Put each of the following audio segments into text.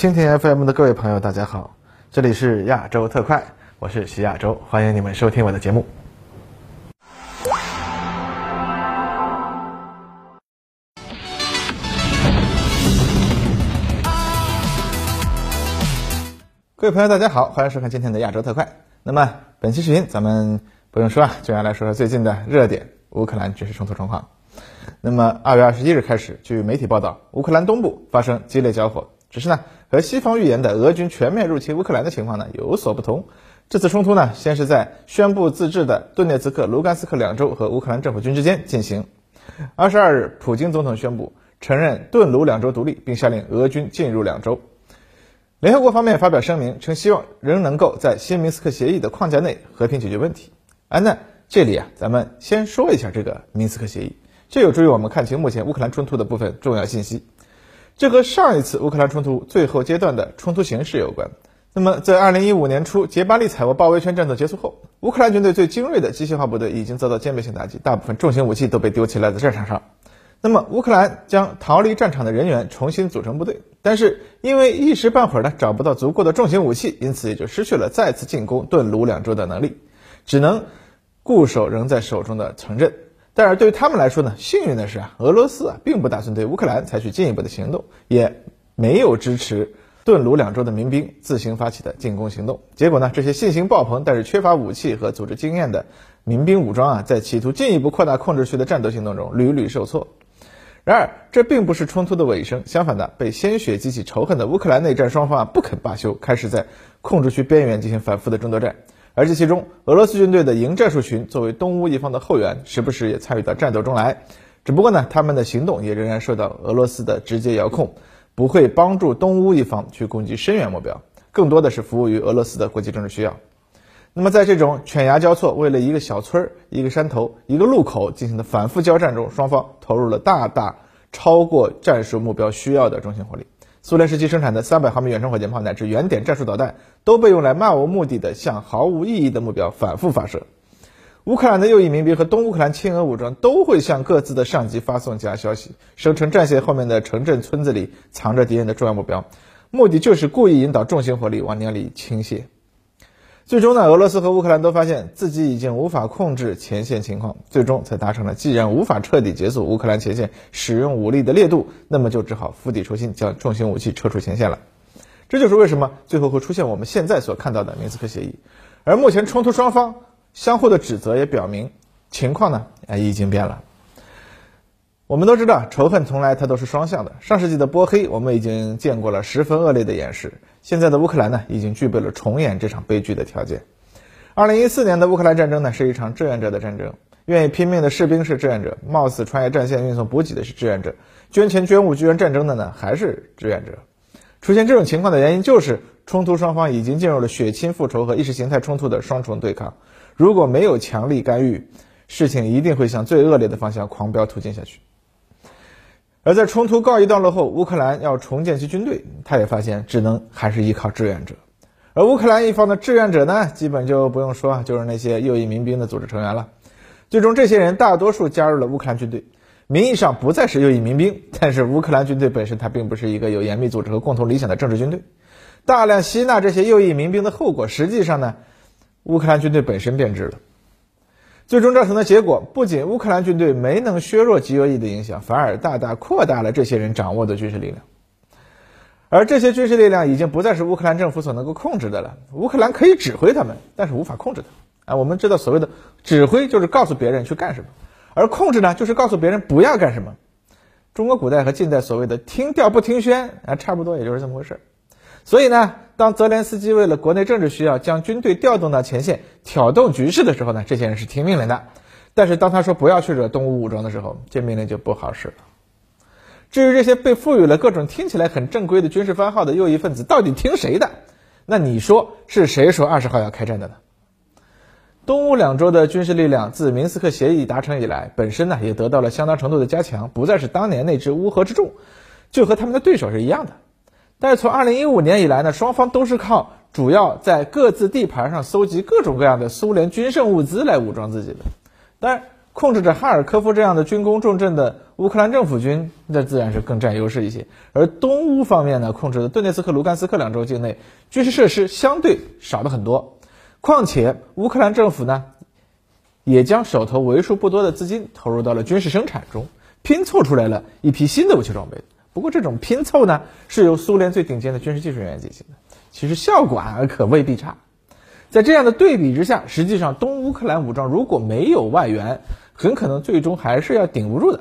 蜻蜓 FM 的各位朋友，大家好，这里是亚洲特快，我是徐亚洲，欢迎你们收听我的节目。各位朋友，大家好，欢迎收看今天的亚洲特快。那么本期视频，咱们不用说啊，就要来说说最近的热点——乌克兰军事冲突状况。那么二月二十一日开始，据媒体报道，乌克兰东部发生激烈交火。只是呢，和西方预言的俄军全面入侵乌克兰的情况呢有所不同。这次冲突呢，先是在宣布自治的顿涅茨克、卢甘斯克两州和乌克兰政府军之间进行。二十二日，普京总统宣布承认顿卢两州独立，并下令俄军进入两州。联合国方面发表声明称，希望仍能够在新明斯克协议的框架内和平解决问题。啊，那这里啊，咱们先说一下这个明斯克协议，这有助于我们看清目前乌克兰冲突的部分重要信息。这和上一次乌克兰冲突最后阶段的冲突形势有关。那么，在二零一五年初杰巴利采沃包围圈战斗结束后，乌克兰军队最精锐的机械化部队已经遭到歼灭性打击，大部分重型武器都被丢弃了在战场上。那么，乌克兰将逃离战场的人员重新组成部队，但是因为一时半会儿呢找不到足够的重型武器，因此也就失去了再次进攻顿卢两州的能力，只能固守仍在手中的城镇。但是对于他们来说呢，幸运的是啊，俄罗斯啊并不打算对乌克兰采取进一步的行动，也没有支持顿卢两州的民兵自行发起的进攻行动。结果呢，这些信心爆棚但是缺乏武器和组织经验的民兵武装啊，在企图进一步扩大控制区的战斗行动中屡屡受挫。然而，这并不是冲突的尾声，相反的，被鲜血激起仇恨的乌克兰内战双方啊不肯罢休，开始在控制区边缘进行反复的争夺战。而这其中，俄罗斯军队的营战术群作为东乌一方的后援，时不时也参与到战斗中来。只不过呢，他们的行动也仍然受到俄罗斯的直接遥控，不会帮助东乌一方去攻击深远目标，更多的是服务于俄罗斯的国际政治需要。那么，在这种犬牙交错、为了一个小村儿、一个山头、一个路口进行的反复交战中，双方投入了大大超过战术目标需要的中心火力。苏联时期生产的300毫米远程火箭炮乃至原点战术导弹都被用来漫无目的的向毫无意义的目标反复发射。乌克兰的右翼民兵和东乌克兰亲俄武装都会向各自的上级发送假消息，声称战线后面的城镇村子里藏着敌人的重要目标，目的就是故意引导重型火力往那里倾泻。最终呢，俄罗斯和乌克兰都发现自己已经无法控制前线情况，最终才达成了既然无法彻底结束乌克兰前线使用武力的烈度，那么就只好釜底抽薪，将重型武器撤出前线了。这就是为什么最后会出现我们现在所看到的明斯克协议。而目前冲突双方相互的指责也表明，情况呢，啊已经变了。我们都知道，仇恨从来它都是双向的。上世纪的波黑，我们已经见过了十分恶劣的演示。现在的乌克兰呢，已经具备了重演这场悲剧的条件。二零一四年的乌克兰战争呢，是一场志愿者的战争。愿意拼命的士兵是志愿者，冒死穿越战线运送补给的是志愿者，捐钱捐物支援战争的呢，还是志愿者。出现这种情况的原因，就是冲突双方已经进入了血亲复仇和意识形态冲突的双重对抗。如果没有强力干预，事情一定会向最恶劣的方向狂飙突进下去。而在冲突告一段落后，乌克兰要重建其军队，他也发现只能还是依靠志愿者。而乌克兰一方的志愿者呢，基本就不用说，就是那些右翼民兵的组织成员了。最终，这些人大多数加入了乌克兰军队，名义上不再是右翼民兵，但是乌克兰军队本身它并不是一个有严密组织和共同理想的政治军队。大量吸纳这些右翼民兵的后果，实际上呢，乌克兰军队本身变质了。最终造成的结果，不仅乌克兰军队没能削弱极右翼的影响，反而大大扩大了这些人掌握的军事力量。而这些军事力量已经不再是乌克兰政府所能够控制的了。乌克兰可以指挥他们，但是无法控制他。啊，我们知道所谓的指挥就是告诉别人去干什么，而控制呢，就是告诉别人不要干什么。中国古代和近代所谓的听调不听宣啊，差不多也就是这么回事。所以呢，当泽连斯基为了国内政治需要将军队调动到前线挑动局势的时候呢，这些人是听命令的；但是当他说不要去惹东吴武装的时候，这命令就不好使了。至于这些被赋予了各种听起来很正规的军事番号的右翼分子，到底听谁的？那你说是谁说二十号要开战的呢？东乌两州的军事力量自明斯克协议达成以来，本身呢也得到了相当程度的加强，不再是当年那支乌合之众，就和他们的对手是一样的。但是从二零一五年以来呢，双方都是靠主要在各自地盘上搜集各种各样的苏联军剩物资来武装自己的。当然，控制着哈尔科夫这样的军工重镇的乌克兰政府军，那自然是更占优势一些。而东乌方面呢，控制的顿涅茨克、卢甘斯克两州境内军事设施相对少了很多。况且乌克兰政府呢，也将手头为数不多的资金投入到了军事生产中，拼凑出来了一批新的武器装备。不过这种拼凑呢，是由苏联最顶尖的军事技术人员进行的，其实效果啊可未必差。在这样的对比之下，实际上东乌克兰武装如果没有外援，很可能最终还是要顶不住的。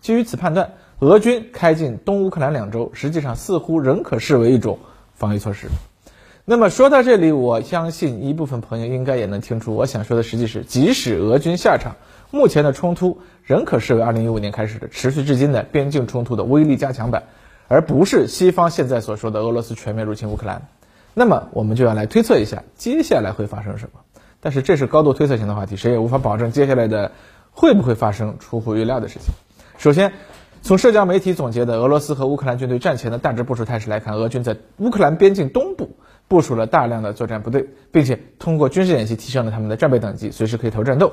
基于此判断，俄军开进东乌克兰两周，实际上似乎仍可视为一种防御措施。那么说到这里，我相信一部分朋友应该也能听出，我想说的实际是，即使俄军下场，目前的冲突仍可视为2015年开始的持续至今的边境冲突的威力加强版，而不是西方现在所说的俄罗斯全面入侵乌克兰。那么我们就要来推测一下接下来会发生什么，但是这是高度推测型的话题，谁也无法保证接下来的会不会发生出乎预料的事情。首先，从社交媒体总结的俄罗斯和乌克兰军队战前的大致部署态势来看，俄军在乌克兰边境东部部署了大量的作战部队，并且通过军事演习提升了他们的战备等级，随时可以投入战斗。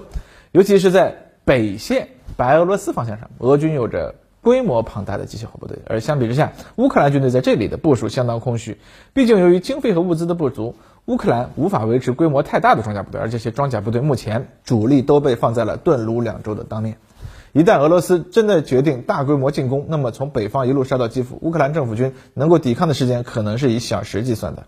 尤其是在北线白俄罗斯方向上，俄军有着。规模庞大的机械化部队，而相比之下，乌克兰军队在这里的部署相当空虚。毕竟由于经费和物资的不足，乌克兰无法维持规模太大的装甲部队，而这些装甲部队目前主力都被放在了顿卢两州的当面。一旦俄罗斯真的决定大规模进攻，那么从北方一路杀到基辅，乌克兰政府军能够抵抗的时间可能是以小时计算的。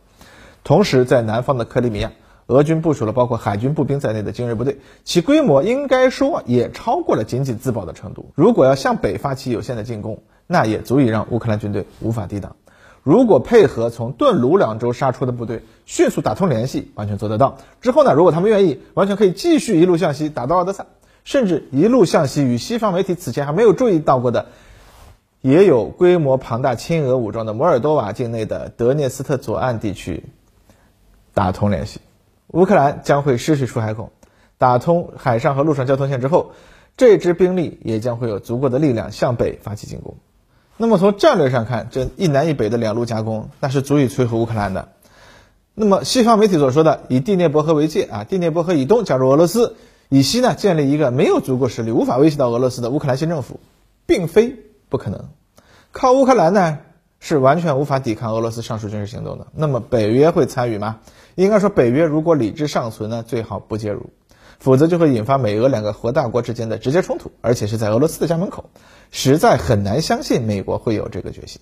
同时，在南方的克里米亚。俄军部署了包括海军步兵在内的精锐部队，其规模应该说也超过了仅仅自保的程度。如果要向北发起有限的进攻，那也足以让乌克兰军队无法抵挡。如果配合从顿卢两州杀出的部队，迅速打通联系，完全做得到。之后呢，如果他们愿意，完全可以继续一路向西打到奥德萨，甚至一路向西与西方媒体此前还没有注意到过的，也有规模庞大亲俄武装的摩尔多瓦境内的德涅斯特左岸地区打通联系。乌克兰将会失去出海口，打通海上和陆上交通线之后，这支兵力也将会有足够的力量向北发起进攻。那么从战略上看，这一南一北的两路夹攻，那是足以摧毁乌克兰的。那么西方媒体所说的以第聂伯河为界啊，第聂伯河以东加入俄罗斯，以西呢建立一个没有足够实力、无法威胁到俄罗斯的乌克兰新政府，并非不可能。靠乌克兰呢？是完全无法抵抗俄罗斯上述军事行动的。那么北约会参与吗？应该说，北约如果理智尚存呢，最好不介入，否则就会引发美俄两个核大国之间的直接冲突，而且是在俄罗斯的家门口，实在很难相信美国会有这个决心。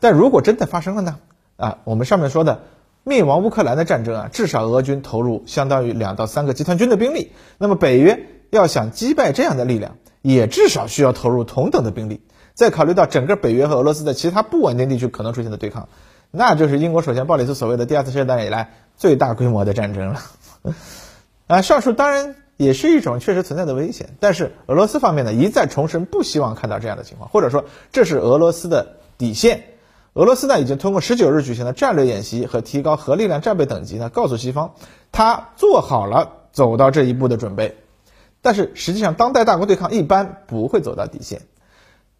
但如果真的发生了呢？啊，我们上面说的灭亡乌克兰的战争啊，至少俄军投入相当于两到三个集团军的兵力，那么北约要想击败这样的力量，也至少需要投入同等的兵力。再考虑到整个北约和俄罗斯在其他不稳定地区可能出现的对抗，那就是英国首相鲍里斯所谓的第二次世界大战以来最大规模的战争了。啊，上述当然也是一种确实存在的危险，但是俄罗斯方面呢一再重申不希望看到这样的情况，或者说这是俄罗斯的底线。俄罗斯呢已经通过十九日举行的战略演习和提高核力量战备等级呢，告诉西方，他做好了走到这一步的准备。但是实际上，当代大国对抗一般不会走到底线。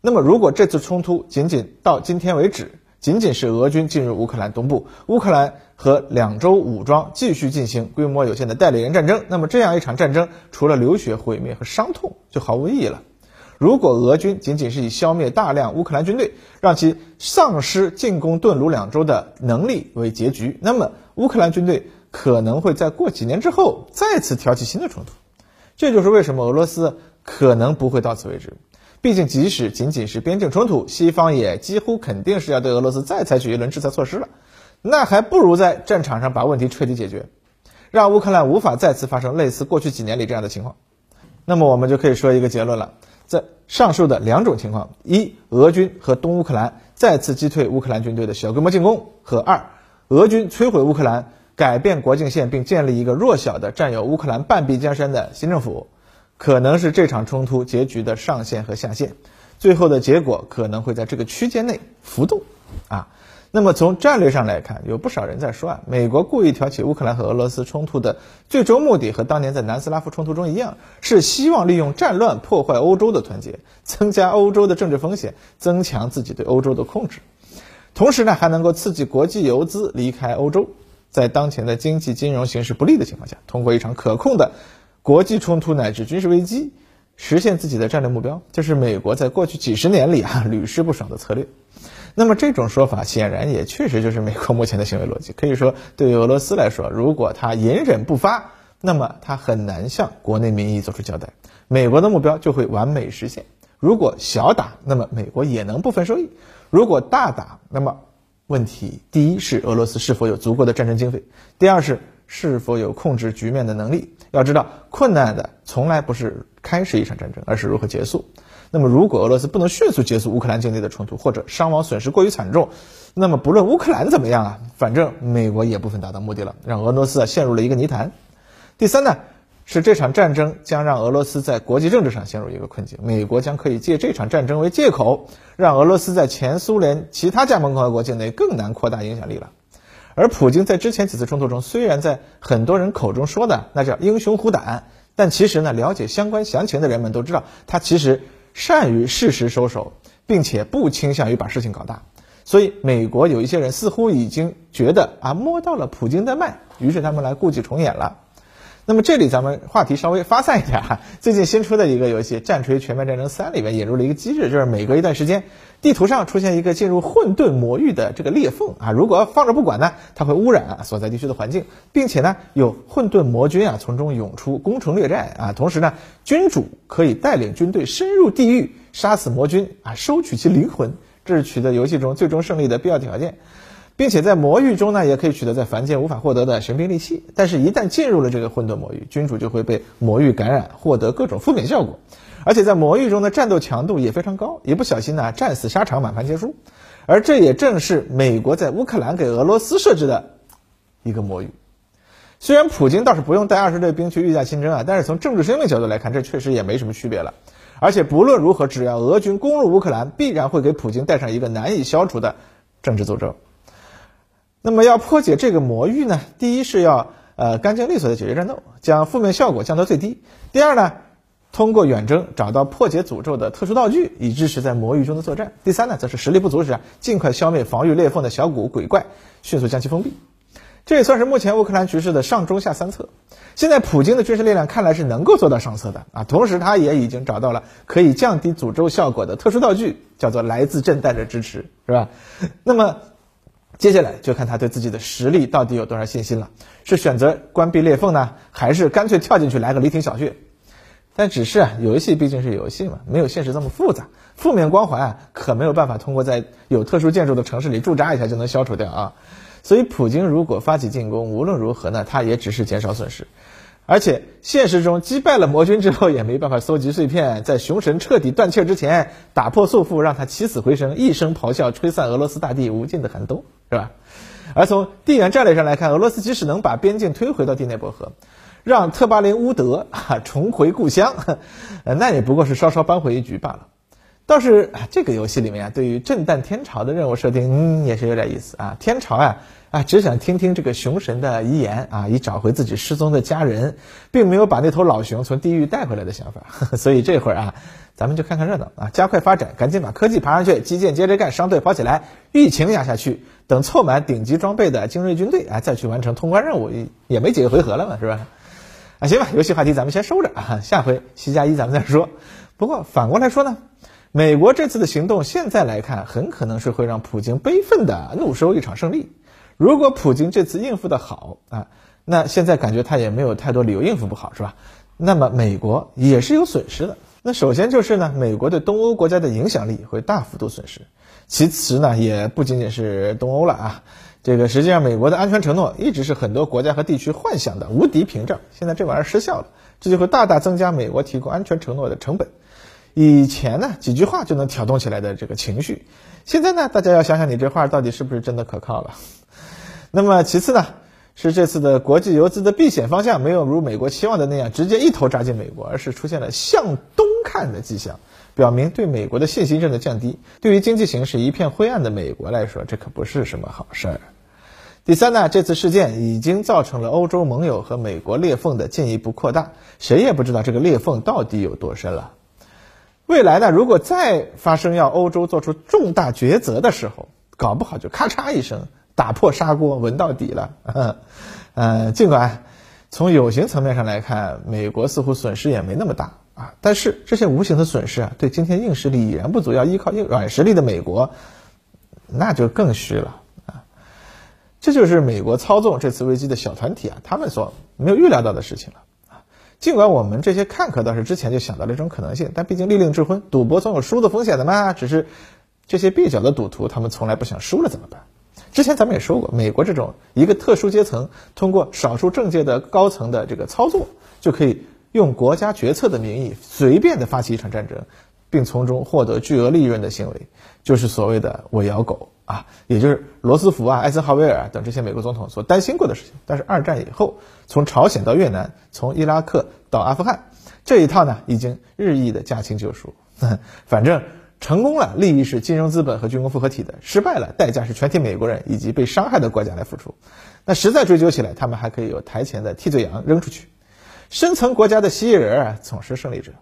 那么，如果这次冲突仅仅到今天为止，仅仅是俄军进入乌克兰东部，乌克兰和两州武装继续进行规模有限的代理人战争，那么这样一场战争，除了流血、毁灭和伤痛，就毫无意义了。如果俄军仅仅是以消灭大量乌克兰军队，让其丧失进攻顿卢两州的能力为结局，那么乌克兰军队可能会在过几年之后再次挑起新的冲突。这就是为什么俄罗斯可能不会到此为止。毕竟，即使仅仅是边境冲突，西方也几乎肯定是要对俄罗斯再采取一轮制裁措施了。那还不如在战场上把问题彻底解决，让乌克兰无法再次发生类似过去几年里这样的情况。那么，我们就可以说一个结论了：在上述的两种情况，一，俄军和东乌克兰再次击退乌克兰军队的小规模进攻；和二，俄军摧毁乌克兰，改变国境线，并建立一个弱小的占有乌克兰半壁江山的新政府。可能是这场冲突结局的上限和下限，最后的结果可能会在这个区间内浮动，啊，那么从战略上来看，有不少人在说啊，美国故意挑起乌克兰和俄罗斯冲突的最终目的和当年在南斯拉夫冲突中一样，是希望利用战乱破坏欧洲的团结，增加欧洲的政治风险，增强自己对欧洲的控制，同时呢，还能够刺激国际游资离开欧洲，在当前的经济金融形势不利的情况下，通过一场可控的。国际冲突乃至军事危机，实现自己的战略目标，这是美国在过去几十年里啊 屡试不爽的策略。那么这种说法显然也确实就是美国目前的行为逻辑。可以说，对于俄罗斯来说，如果他隐忍不发，那么他很难向国内民意做出交代，美国的目标就会完美实现。如果小打，那么美国也能部分受益；如果大打，那么问题第一是俄罗斯是否有足够的战争经费，第二是是否有控制局面的能力。要知道，困难的从来不是开始一场战争，而是如何结束。那么，如果俄罗斯不能迅速结束乌克兰境内的冲突，或者伤亡损失过于惨重，那么不论乌克兰怎么样啊，反正美国也部分达到目的了，让俄罗斯啊陷入了一个泥潭。第三呢，是这场战争将让俄罗斯在国际政治上陷入一个困境，美国将可以借这场战争为借口，让俄罗斯在前苏联其他加盟共和国境内更难扩大影响力了。而普京在之前几次冲突中，虽然在很多人口中说的那叫英雄虎胆，但其实呢，了解相关详情的人们都知道，他其实善于适时收手，并且不倾向于把事情搞大。所以，美国有一些人似乎已经觉得啊，摸到了普京的脉，于是他们来故伎重演了。那么这里咱们话题稍微发散一点哈，最近新出的一个游戏《战锤全面战争三》里面引入了一个机制，就是每隔一段时间，地图上出现一个进入混沌魔域的这个裂缝啊，如果放着不管呢，它会污染啊所在地区的环境，并且呢有混沌魔军啊从中涌出，攻城略寨啊，同时呢君主可以带领军队深入地狱，杀死魔军啊，收取其灵魂，这是取得游戏中最终胜利的必要条件。并且在魔域中呢，也可以取得在凡间无法获得的神兵利器。但是，一旦进入了这个混沌魔域，君主就会被魔域感染，获得各种负面效果。而且在魔域中的战斗强度也非常高，一不小心呢，战死沙场，满盘皆输。而这也正是美国在乌克兰给俄罗斯设置的一个魔域。虽然普京倒是不用带二十队兵去御驾亲征啊，但是从政治生命角度来看，这确实也没什么区别了。而且不论如何，只要俄军攻入乌克兰，必然会给普京带上一个难以消除的政治诅咒。那么要破解这个魔域呢？第一是要呃干净利索的解决战斗，将负面效果降到最低。第二呢，通过远征找到破解诅咒的特殊道具，以支持在魔域中的作战。第三呢，则是实力不足时啊，尽快消灭防御裂缝的小股鬼怪，迅速将其封闭。这也算是目前乌克兰局势的上中下三策。现在普京的军事力量看来是能够做到上策的啊，同时他也已经找到了可以降低诅咒效果的特殊道具，叫做来自震带的支持，是吧？那么。接下来就看他对自己的实力到底有多少信心了，是选择关闭裂缝呢，还是干脆跳进去来个雷霆小穴？但只是啊，游戏毕竟是游戏嘛，没有现实这么复杂。负面光环啊，可没有办法通过在有特殊建筑的城市里驻扎一下就能消除掉啊。所以，普京如果发起进攻，无论如何呢，他也只是减少损失。而且现实中击败了魔军之后，也没办法搜集碎片，在雄神彻底断气之前打破束缚，让他起死回生，一声咆哮吹散俄罗斯大地无尽的寒冬，是吧？而从地缘战略上来看，俄罗斯即使能把边境推回到第聂伯河，让特巴林乌德啊重回故乡，那也不过是稍稍扳回一局罢了。倒是啊这个游戏里面啊，对于震旦天朝的任务设定，嗯，也是有点意思啊。天朝啊。啊，只想听听这个熊神的遗言啊，以找回自己失踪的家人，并没有把那头老熊从地狱带回来的想法。所以这会儿啊，咱们就看看热闹啊，加快发展，赶紧把科技爬上去，基建接着干，商队跑起来，疫情压下去，等凑满顶级装备的精锐军队啊，再去完成通关任务，也没几个回合了嘛，是吧？啊，行吧，游戏话题咱们先收着啊，下回七加一咱们再说。不过反过来说呢，美国这次的行动现在来看，很可能是会让普京悲愤的怒收一场胜利。如果普京这次应付的好啊，那现在感觉他也没有太多理由应付不好，是吧？那么美国也是有损失的。那首先就是呢，美国对东欧国家的影响力会大幅度损失。其次呢，也不仅仅是东欧了啊，这个实际上美国的安全承诺一直是很多国家和地区幻想的无敌屏障，现在这玩意儿失效了，这就会大大增加美国提供安全承诺的成本。以前呢，几句话就能挑动起来的这个情绪，现在呢，大家要想想你这话到底是不是真的可靠了。那么其次呢，是这次的国际游资的避险方向没有如美国期望的那样直接一头扎进美国，而是出现了向东看的迹象，表明对美国的信心正在降低。对于经济形势一片灰暗的美国来说，这可不是什么好事儿。第三呢，这次事件已经造成了欧洲盟友和美国裂缝的进一步扩大，谁也不知道这个裂缝到底有多深了。未来呢，如果再发生要欧洲做出重大抉择的时候，搞不好就咔嚓一声。打破砂锅问到底了，嗯，尽管从有形层面上来看，美国似乎损失也没那么大，啊，但是这些无形的损失啊，对今天硬实力已然不足，要依靠硬软实力的美国，那就更虚了啊。这就是美国操纵这次危机的小团体啊，他们所没有预料到的事情了。尽管我们这些看客倒是之前就想到了一种可能性，但毕竟利令智昏，赌博总有输的风险的嘛。只是这些蹩脚的赌徒，他们从来不想输了怎么办？之前咱们也说过，美国这种一个特殊阶层通过少数政界的高层的这个操作，就可以。用国家决策的名义随便的发起一场战争，并从中获得巨额利润的行为，就是所谓的“我咬狗”啊，也就是罗斯福啊、艾森豪威尔等这些美国总统所担心过的事情。但是二战以后，从朝鲜到越南，从伊拉克到阿富汗，这一套呢已经日益的驾轻就熟。反正成功了，利益是金融资本和军工复合体的；失败了，代价是全体美国人以及被伤害的国家来付出。那实在追究起来，他们还可以有台前的替罪羊扔出去。深层国家的蜥蜴人啊，总是胜利者。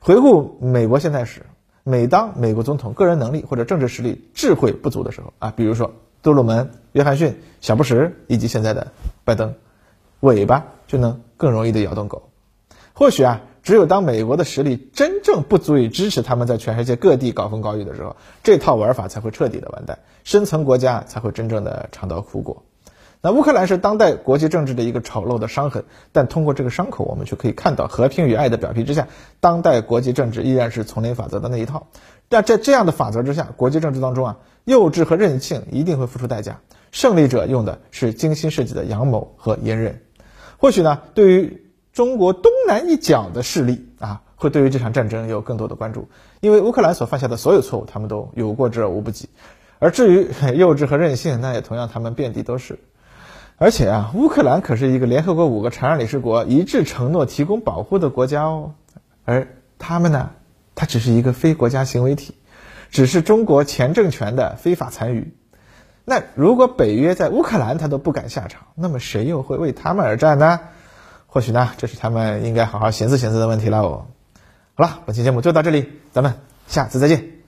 回顾美国现在史，每当美国总统个人能力或者政治实力、智慧不足的时候啊，比如说杜鲁门、约翰逊、小布什以及现在的拜登，尾巴就能更容易的摇动狗。或许啊，只有当美国的实力真正不足以支持他们在全世界各地高风高雨的时候，这套玩法才会彻底的完蛋，深层国家才会真正的尝到苦果。那乌克兰是当代国际政治的一个丑陋的伤痕，但通过这个伤口，我们却可以看到和平与爱的表皮之下，当代国际政治依然是丛林法则的那一套。但在这样的法则之下，国际政治当中啊，幼稚和任性一定会付出代价，胜利者用的是精心设计的阳谋和隐忍。或许呢，对于中国东南一角的势力啊，会对于这场战争有更多的关注，因为乌克兰所犯下的所有错误，他们都有过之而无不及。而至于 幼稚和任性，那也同样他们遍地都是。而且啊，乌克兰可是一个联合国五个常任理事国一致承诺提供保护的国家哦，而他们呢，它只是一个非国家行为体，只是中国前政权的非法残余。那如果北约在乌克兰他都不敢下场，那么谁又会为他们而战呢？或许呢，这是他们应该好好寻思寻思的问题了哦。好了，本期节目就到这里，咱们下次再见。